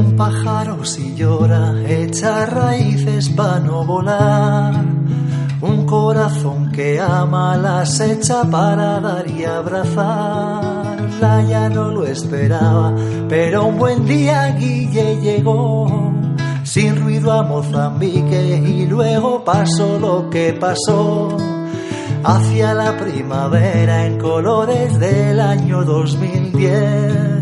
Un pájaro si llora, echa raíces para no volar. Un corazón que ama las echa para dar y abrazarla. Ya no lo esperaba, pero un buen día Guille llegó. Sin ruido a Mozambique y luego pasó lo que pasó. Hacia la primavera en colores del año 2010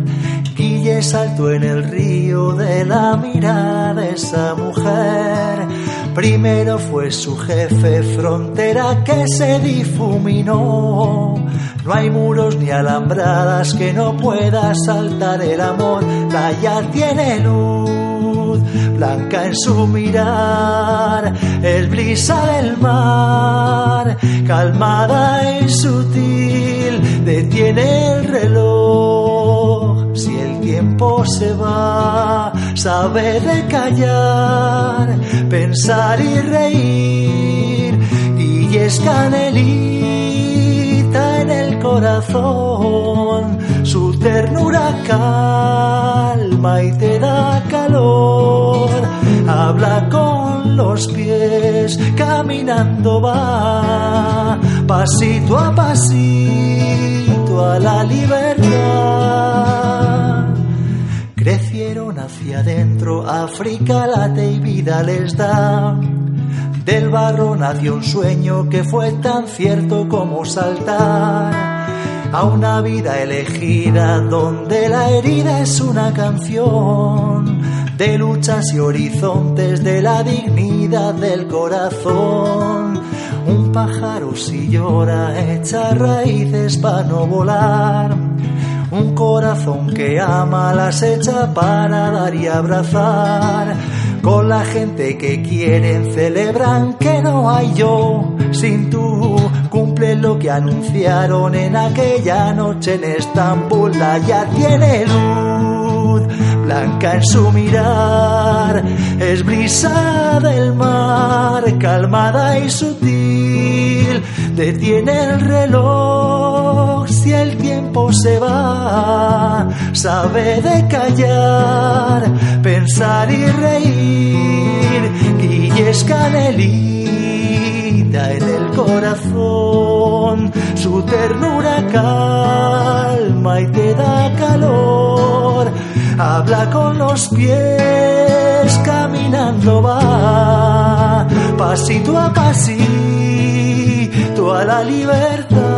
Guille saltó en el río de la mirada de esa mujer. Primero fue su jefe frontera que se difuminó. No hay muros ni alambradas que no pueda saltar el amor. La ya tiene luz, blanca en su mirar. Es brisa del mar, calmada y sutil. Detiene el reloj. Se va, sabe de callar, pensar y reír. Y es canelita en el corazón, su ternura calma y te da calor. Habla con los pies, caminando va, pasito a pasito a la libertad. Hacia adentro, África late y vida les da. Del barro nació un sueño que fue tan cierto como saltar a una vida elegida donde la herida es una canción de luchas y horizontes de la dignidad del corazón. Un pájaro si llora echa raíces para no volar. Un corazón que ama las echa para dar y abrazar. Con la gente que quieren celebran que no hay yo sin tú. Cumple lo que anunciaron en aquella noche en Estambul. La ya tiene luz, blanca en su mirar. Es brisa del mar, calmada y sutil. Detiene el reloj si el tiempo se va. Sabe de callar, pensar y reír. Guille es canelita en el corazón. Su ternura calma y te da calor. Habla con los pies, caminando va. Pasito a pasito a la libertad.